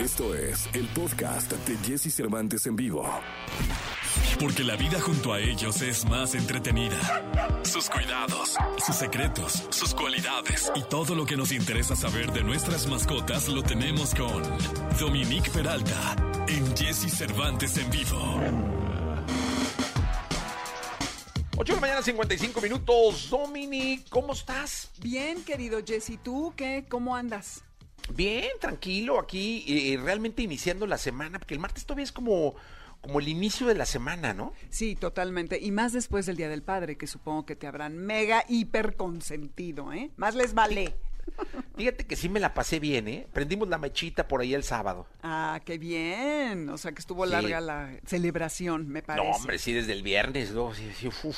Esto es el podcast de Jesse Cervantes en vivo. Porque la vida junto a ellos es más entretenida. Sus cuidados, sus secretos, sus cualidades y todo lo que nos interesa saber de nuestras mascotas lo tenemos con Dominique Peralta en Jesse Cervantes en vivo. 8 de la mañana, 55 minutos. Dominic, ¿cómo estás? Bien, querido Jesse, ¿tú qué? ¿Cómo andas? Bien, tranquilo, aquí eh, realmente iniciando la semana, porque el martes todavía es como, como el inicio de la semana, ¿no? Sí, totalmente. Y más después del Día del Padre, que supongo que te habrán mega hiper consentido, ¿eh? Más les vale. Fíjate que sí me la pasé bien, ¿eh? Prendimos la mechita por ahí el sábado. Ah, qué bien. O sea, que estuvo Sí. larga la celebración, me parece. No, hombre, sí, desde el viernes, ¿no? Sí, sí, uf.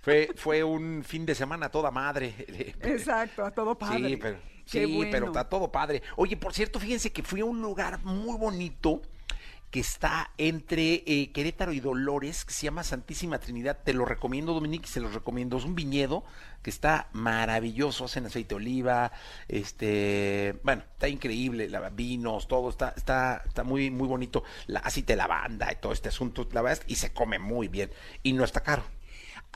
Fue, fue un fin de semana a toda madre. Exacto, a todo padre. Sí, pero, Qué sí, bueno. pero está todo padre. Oye, por cierto, fíjense que fui a un lugar muy bonito que está entre eh, Querétaro y Dolores, que se llama Santísima Trinidad. Te lo recomiendo, Dominique, se los recomiendo. Es un viñedo que está maravilloso, hacen aceite de oliva, este, bueno, está increíble, la, vinos, todo está, está, está muy, muy bonito. La, aceite de lavanda y todo este asunto, la verdad, y se come muy bien. Y no está caro.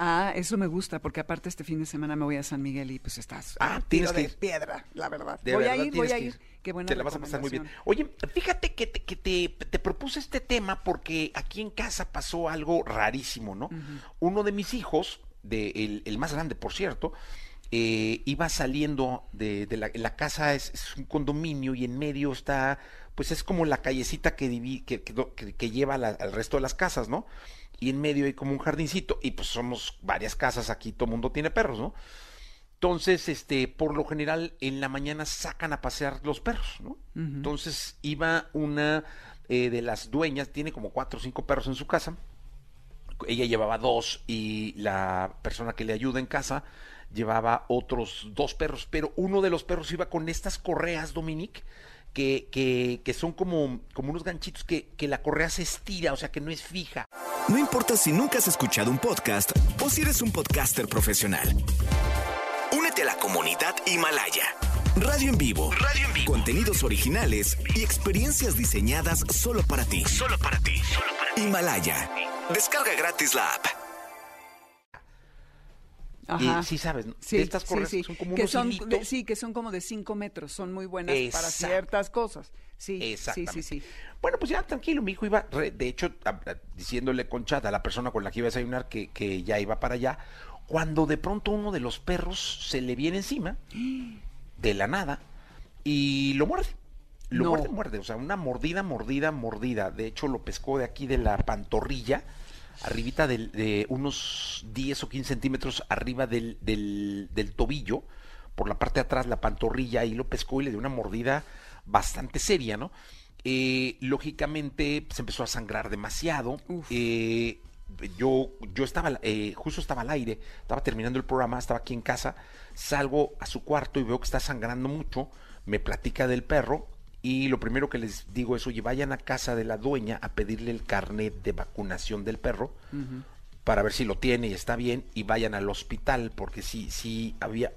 Ah, eso me gusta, porque aparte este fin de semana me voy a San Miguel y pues estás Ah, tienes tiro que de ir. piedra, la verdad. De voy verdad a ir, voy a ir. Qué buena Te la vas a pasar muy bien. Oye, fíjate que, te, que te, te propuse este tema porque aquí en casa pasó algo rarísimo, ¿no? Uno de mis hijos, de, el, el más grande, por cierto, eh, iba saliendo de, de la, la casa, es, es un condominio y en medio está, pues es como la callecita que, divi- que, que- que lleva la- al resto de las casas, ¿no? Y en medio hay como un jardincito y pues somos varias casas aquí, todo mundo tiene perros, ¿no? Entonces, este, por lo general, en la mañana sacan a pasear los perros, ¿no? Entonces, iba una eh, de las dueñas, tiene como cuatro o cinco perros en su casa. Ella llevaba dos y la persona que le ayuda en casa llevaba otros dos perros, pero uno de los perros iba con estas correas, Dominique, que, que, que son como, como unos ganchitos que, que la correa se estira, o sea que no es fija. No importa si nunca has escuchado un podcast o si eres un podcaster profesional. Únete a la comunidad Himalaya. Radio en vivo. Radio en vivo. Contenidos originales y experiencias diseñadas solo para ti. Solo para ti. Himalaya. Descarga gratis la app. Ajá. Y sí sabes, ¿no? Sí, De estas sí, correas sí. son como que unos son, de- sí, que son como de 5 metros, son muy buenas para ciertas cosas. Sí, sí, Exactamente. sí, sí. Bueno, pues ya tranquilo, mi hijo iba, re- de hecho, a- a- diciéndole con chat a la persona con la que iba a desayunar que, que ya iba para allá, cuando de pronto uno de los perros se le viene encima, de la nada, y lo muerde. Lo No. muerde, muerde, o sea, una mordida, mordida, mordida. De hecho, lo pescó de aquí de la pantorrilla, arribita del- de unos 10 o 15 centímetros arriba del, del, del tobillo, por la parte de atrás, la pantorrilla, ahí lo pescó y le dio una mordida bastante seria, ¿no? Eh, lógicamente se empezó a sangrar demasiado. Eh, yo, yo estaba, eh, justo estaba al aire, estaba terminando el programa, estaba aquí en casa, salgo a su cuarto y veo que está sangrando mucho, me platica del perro y lo primero que les digo es, oye, vayan a casa de la dueña a pedirle el carnet de vacunación del perro para ver si lo tiene y está bien y vayan al hospital porque sí, sí había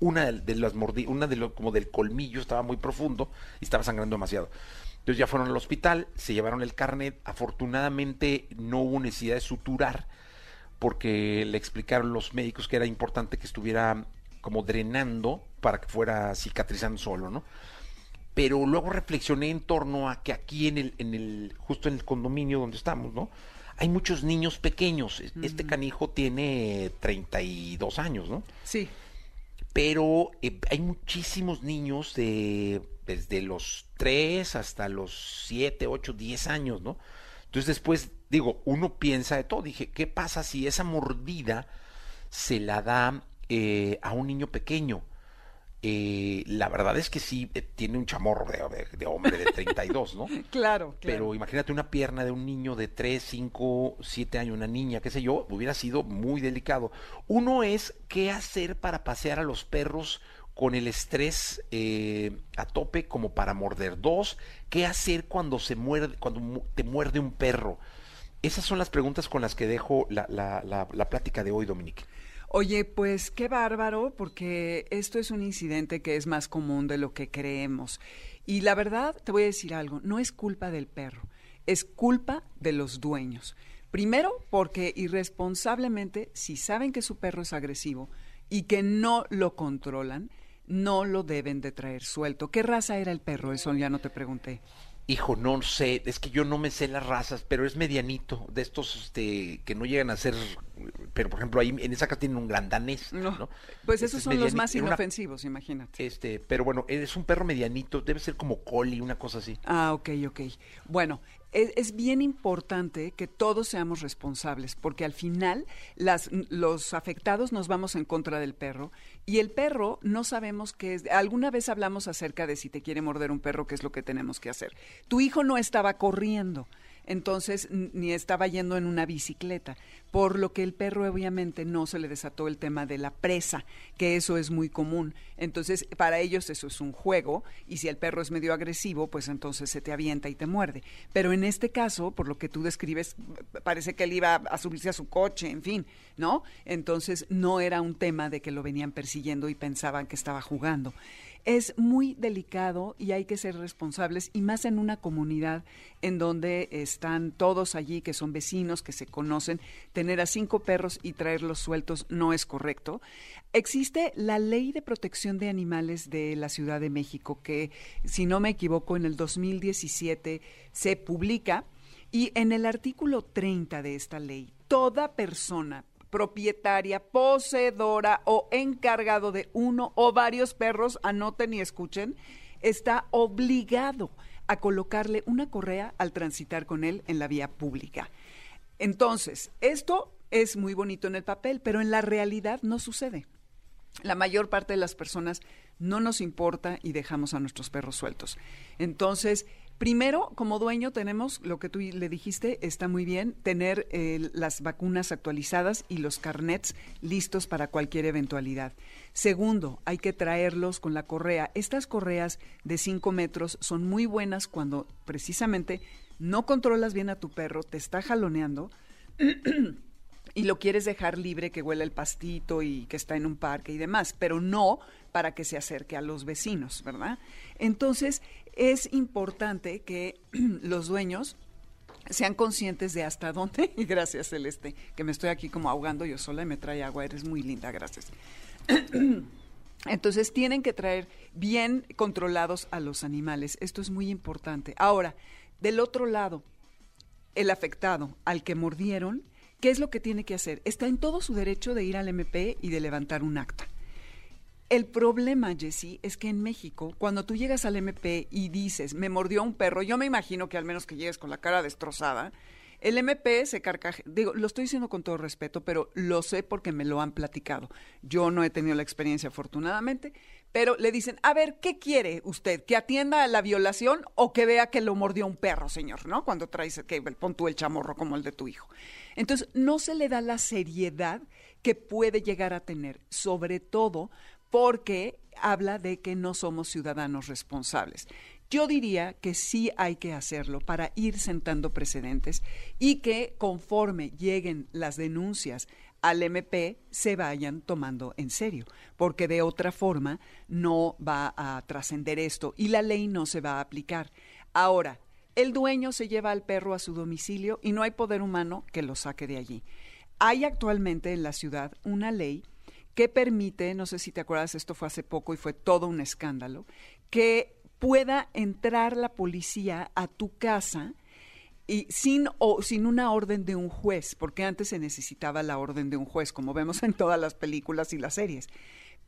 una de las mordidas, una de los como del colmillo estaba muy profundo y estaba sangrando demasiado. Entonces ya fueron al hospital, se llevaron el carnet, afortunadamente no hubo necesidad de suturar porque le explicaron los médicos que era importante que estuviera como drenando para que fuera cicatrizando solo, ¿no? Pero luego reflexioné en torno a que aquí en el, en el, justo en el condominio donde estamos, ¿no? Hay muchos niños pequeños. Este canijo tiene 32 años, ¿no? Sí, pero eh, hay muchísimos niños de desde los 3 hasta los 7, 8, 10 años, ¿no? Entonces después, digo, uno piensa de todo. Dije, ¿qué pasa si esa mordida se la da eh, a un niño pequeño? Eh, la verdad es que sí, eh, tiene un chamorro de, de- de hombre de 32, ¿no? claro, claro. Pero imagínate una pierna de un niño de 3, 5, 7 años, una niña, qué sé yo, hubiera sido muy delicado. Uno es qué hacer para pasear a los perros con el estrés eh, a tope como para morder. Dos, qué hacer cuando se muerde, cuando te muerde un perro. Esas son las preguntas con las que dejo la, la, la, la plática de hoy, Dominique. Oye, pues qué bárbaro, porque esto es un incidente que es más común de lo que creemos. Y la verdad, te voy a decir algo, no es culpa del perro, es culpa de los dueños. Primero, porque irresponsablemente, si saben que su perro es agresivo y que no lo controlan, no lo deben de traer suelto. ¿Qué raza era el perro? Eso ya no te pregunté. Hijo, no sé, es que yo no me sé las razas, pero es medianito, de estos este, que no llegan a ser, pero por ejemplo ahí en esa casa tienen un gran danés, ¿no? Pues Este esos es son los más una- inofensivos, imagínate. Este, pero bueno, es un perro medianito, debe ser como collie, una cosa así. Ah, ok, ok. Bueno, es, bien importante que todos seamos responsables, porque al final las, los afectados nos vamos en contra del perro y el perro no sabemos qué es. Alguna vez hablamos acerca de si te quiere morder un perro, qué es lo que tenemos que hacer. Tu hijo no estaba corriendo. Entonces, ni estaba yendo en una bicicleta, por lo que el perro obviamente no se le desató el tema de la presa, que eso es muy común. Entonces, para ellos eso es un juego, y si el perro es medio agresivo, pues entonces se te avienta y te muerde. Pero en este caso, por lo que tú describes, parece que él iba a subirse a su coche, en fin, ¿no? Entonces, no era un tema de que lo venían persiguiendo y pensaban que estaba jugando. Es muy delicado y hay que ser responsables, y más en una comunidad en donde están todos allí, que son vecinos, que se conocen. Tener a cinco perros y traerlos sueltos no es correcto. Existe la Ley de Protección de Animales de la Ciudad de México, que, si no me equivoco, en el 2017 se publica. Y en el artículo 30 de esta ley, toda persona propietaria, poseedora o encargado de uno o varios perros, anoten y escuchen, está obligado a colocarle una correa al transitar con él en la vía pública. Entonces, esto es muy bonito en el papel, pero en la realidad no sucede. La mayor parte de las personas no nos importa y dejamos a nuestros perros sueltos. Entonces, primero, como dueño, tenemos lo que tú le dijiste, está muy bien, tener eh, las vacunas actualizadas y los carnets listos para cualquier eventualidad. Segundo, hay que traerlos con la correa. Estas correas de 5 metros son muy buenas cuando precisamente no controlas bien a tu perro, te está jaloneando y lo quieres dejar libre, que huele el pastito y que está en un parque y demás, pero no para que se acerque a los vecinos, ¿verdad? Entonces, es importante que los dueños sean conscientes de hasta dónde, y gracias Celeste, que me estoy aquí como ahogando yo sola y me trae agua, eres muy linda, gracias. Entonces tienen que traer bien controlados a los animales, esto es muy importante. Ahora, del otro lado, el afectado al que mordieron, ¿qué es lo que tiene que hacer? Está en todo su derecho de ir al MP y de levantar un acta. El problema, Jessy, es que en México, cuando tú llegas al MP y dices, me mordió un perro, yo me imagino que al menos que llegues con la cara destrozada, el MP se carcaje, digo, lo estoy diciendo con todo respeto, pero lo sé porque me lo han platicado. Yo no he tenido la experiencia afortunadamente, pero le dicen, a ver, ¿qué quiere usted? ¿Que atienda a la violación o que vea que lo mordió un perro, señor? ¿No? Cuando traes, que pon tú el chamorro como el de tu hijo. Entonces, no se le da la seriedad que puede llegar a tener, sobre todo porque habla de que no somos ciudadanos responsables. Yo diría que sí hay que hacerlo para ir sentando precedentes y que conforme lleguen las denuncias al MP se vayan tomando en serio, porque de otra forma no va a trascender esto y la ley no se va a aplicar. Ahora, el dueño se lleva al perro a su domicilio y no hay poder humano que lo saque de allí. Hay actualmente en la ciudad una ley que permite, no sé si te acuerdas, esto fue hace poco y fue todo un escándalo, que pueda entrar la policía a tu casa y sin o sin una orden de un juez, porque antes se necesitaba la orden de un juez, como vemos en todas las películas y las series.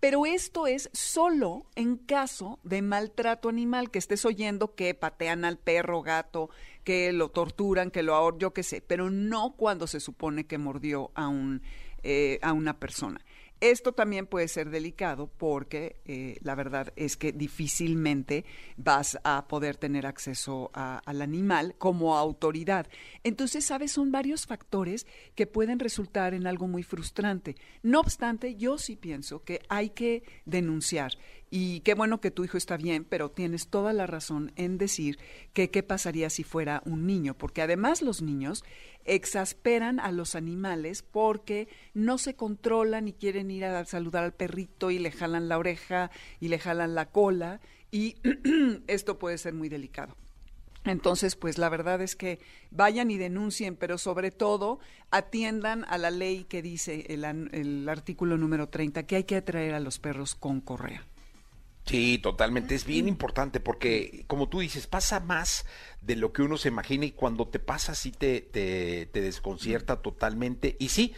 Pero esto es solo en caso de maltrato animal, que estés oyendo que patean al perro, gato, que lo torturan, que lo ahor, yo qué sé, pero no cuando se supone que mordió a un eh, a una persona. Esto también puede ser delicado porque eh, la verdad es que difícilmente vas a poder tener acceso al animal como autoridad. Entonces, ¿sabes? Son varios factores que pueden resultar en algo muy frustrante. No obstante, yo sí pienso que hay que denunciar Y qué bueno que tu hijo está bien, pero tienes toda la razón en decir que qué pasaría si fuera un niño, porque además los niños exasperan a los animales porque no se controlan y quieren ir a saludar al perrito y le jalan la oreja y le jalan la cola y esto puede ser muy delicado. Entonces, pues la verdad es que vayan y denuncien, pero sobre todo atiendan a la ley que dice el, el artículo número 30, que hay que atraer a los perros con correa. Sí, totalmente. Es bien importante porque, como tú dices, pasa más de lo que uno se imagina y cuando te pasa sí te, te, te desconcierta totalmente. Y sí,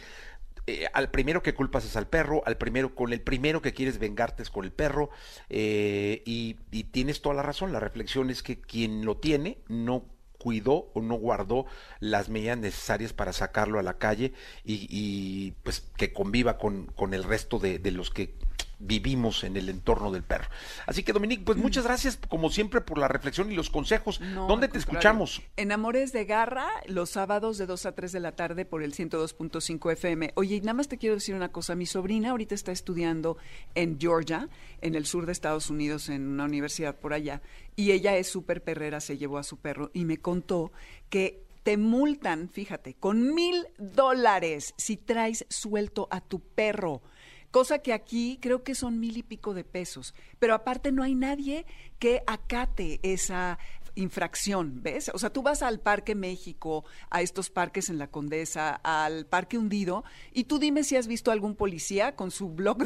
eh, al primero que culpas es al perro, al primero con el primero que quieres vengarte es con el perro eh, y, tienes toda la razón. La reflexión es que quien lo tiene no cuidó o no guardó las medidas necesarias para sacarlo a la calle y, pues que conviva con, con el resto de, de los que vivimos en el entorno del perro. Así que Dominique, pues muchas gracias como siempre por la reflexión y los consejos. ¿Dónde te escuchamos? En Amores de Garra, los sábados de 2 a 3 de la tarde por el 102.5 FM. Oye, nada más te quiero decir una cosa, mi sobrina ahorita está estudiando en Georgia, en el sur de Estados Unidos, en una universidad por allá, y ella es súper perrera, se llevó a su perro y me contó que te multan, fíjate, con mil dólares si traes suelto a tu perro cosa que aquí creo que son mil y pico de pesos. Pero aparte no hay nadie que acate esa infracción, ¿ves? O sea, tú vas al Parque México, a estos parques en la Condesa, al Parque Hundido, y tú dime si has visto algún policía con su blog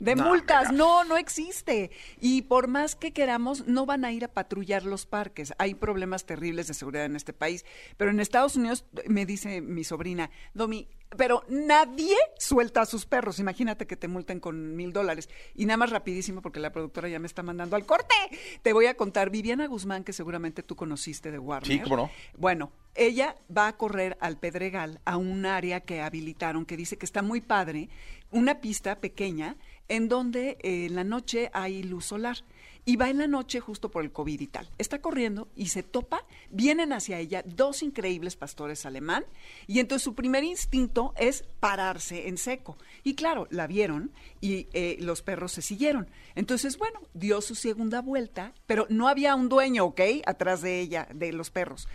de, multas. No, no existe. Y por más que queramos, no van a ir a patrullar los parques. Hay problemas terribles de seguridad en este país. Pero en Estados Unidos, me dice mi sobrina, Domi, pero nadie suelta a sus perros. Imagínate que te multen con mil dólares. Y nada más rapidísimo, porque la productora ya me está mandando al corte. Te voy a contar, Viviana Guzmán, que seguramente tú conociste de Warner. Sí, cómo no. Bueno, ella va a correr al Pedregal, a un área que habilitaron, que dice que está muy padre, una pista pequeña, en donde eh, en la noche hay luz solar y va en la noche justo por el COVID y tal. Está corriendo y se topa, vienen hacia ella dos increíbles pastores alemán y entonces su primer instinto es pararse en seco. Y claro, la vieron y eh, los perros se siguieron. Entonces, bueno, dio su segunda vuelta, pero no había un dueño, ¿ok? Atrás de ella, de los perros.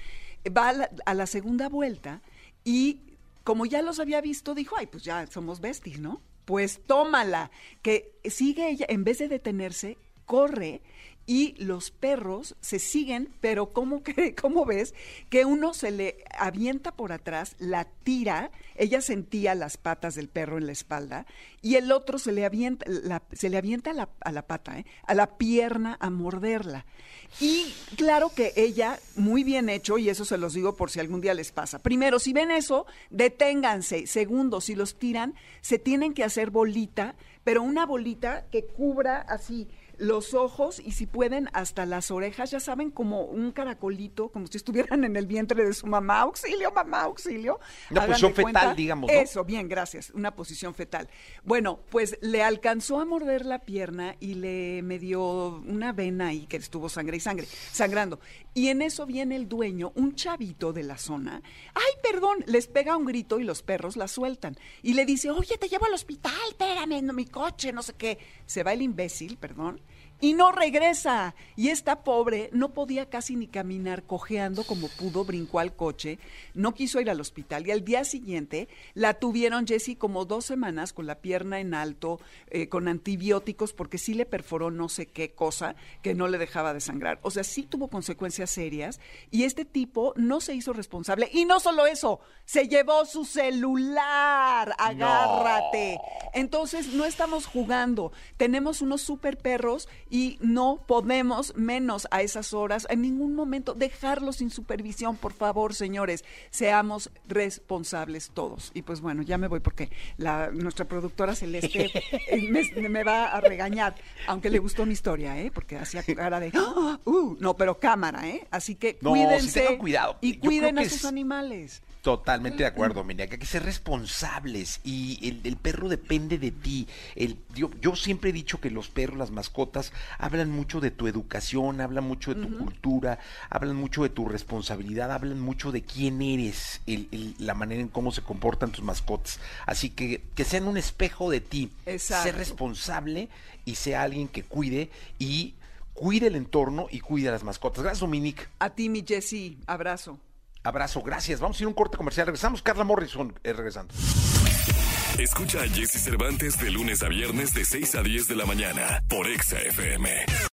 Va a la, a la segunda vuelta y como ya los había visto, dijo, ay, pues ya somos besties, ¿no? Pues tómala, que sigue ella, en vez de detenerse, corre y los perros se siguen, pero ¿cómo, ¿cómo ves? Que uno se le avienta por atrás, la tira, ella sentía las patas del perro en la espalda, y el otro se le avienta, se le avienta a la, a la pata, ¿eh? a la pierna a morderla. Y claro que ella, muy bien hecho, y eso se los digo por si algún día les pasa. Primero, si ven eso, deténganse. Segundo, si los tiran, se tienen que hacer bolita, pero una bolita que cubra así los ojos y si pueden hasta las orejas, ya saben, como un caracolito, como si estuvieran en el vientre de su mamá, auxilio, mamá, auxilio. Una posición fetal, digamos. Eso, bien, gracias, una posición fetal. Bueno, pues le alcanzó a morder la pierna y le medio una vena ahí que estuvo sangre y sangre, sangrando. Y en eso viene el dueño, un chavito de la zona. Ay, perdón, les pega un grito y los perros la sueltan. Y le dice, oye, te llevo al hospital, espérame, no, mi coche, no sé qué. Se va el imbécil, perdón y no regresa. Y esta pobre no podía casi ni caminar, cojeando como pudo, brincó al coche, no quiso ir al hospital y al día siguiente la tuvieron, Jessie, como dos semanas con la pierna en alto, eh, con antibióticos, porque sí le perforó no sé qué cosa que no le dejaba de sangrar. O sea, sí tuvo consecuencias serias y este tipo no se hizo responsable. Y no solo eso, se llevó su celular, agárrate. Entonces, no estamos jugando, tenemos unos super perros y no podemos menos a esas horas, en ningún momento, dejarlos sin supervisión, por favor, señores, seamos responsables todos. Y pues bueno, ya me voy porque la, nuestra productora Celeste me, me, va a regañar, aunque le gustó mi historia, ¿eh? porque hacía cara de, ¡Ah! uh, no, pero cámara, ¿eh? Así que cuídense cuidado. y cuiden a sus animales. Totalmente de acuerdo, que hay que ser responsables y el, el perro depende de ti. El, yo, yo siempre he dicho que los perros, las mascotas, hablan mucho de tu educación, hablan mucho de tu cultura, hablan mucho de tu responsabilidad, hablan mucho de quién eres, el- la manera en cómo se comportan tus mascotas. Así que que sean un espejo de ti. Exacto. Ser responsable y sea alguien que cuide y cuide el entorno y cuide a las mascotas. Gracias, Dominique. A ti, mi Jessy, abrazo. Abrazo, gracias. Vamos a ir a un corte comercial. Regresamos. Carla Morrison, eh, regresando. Escucha a Jesse Cervantes de lunes a viernes de 6 a 10 de la mañana por Exa FM.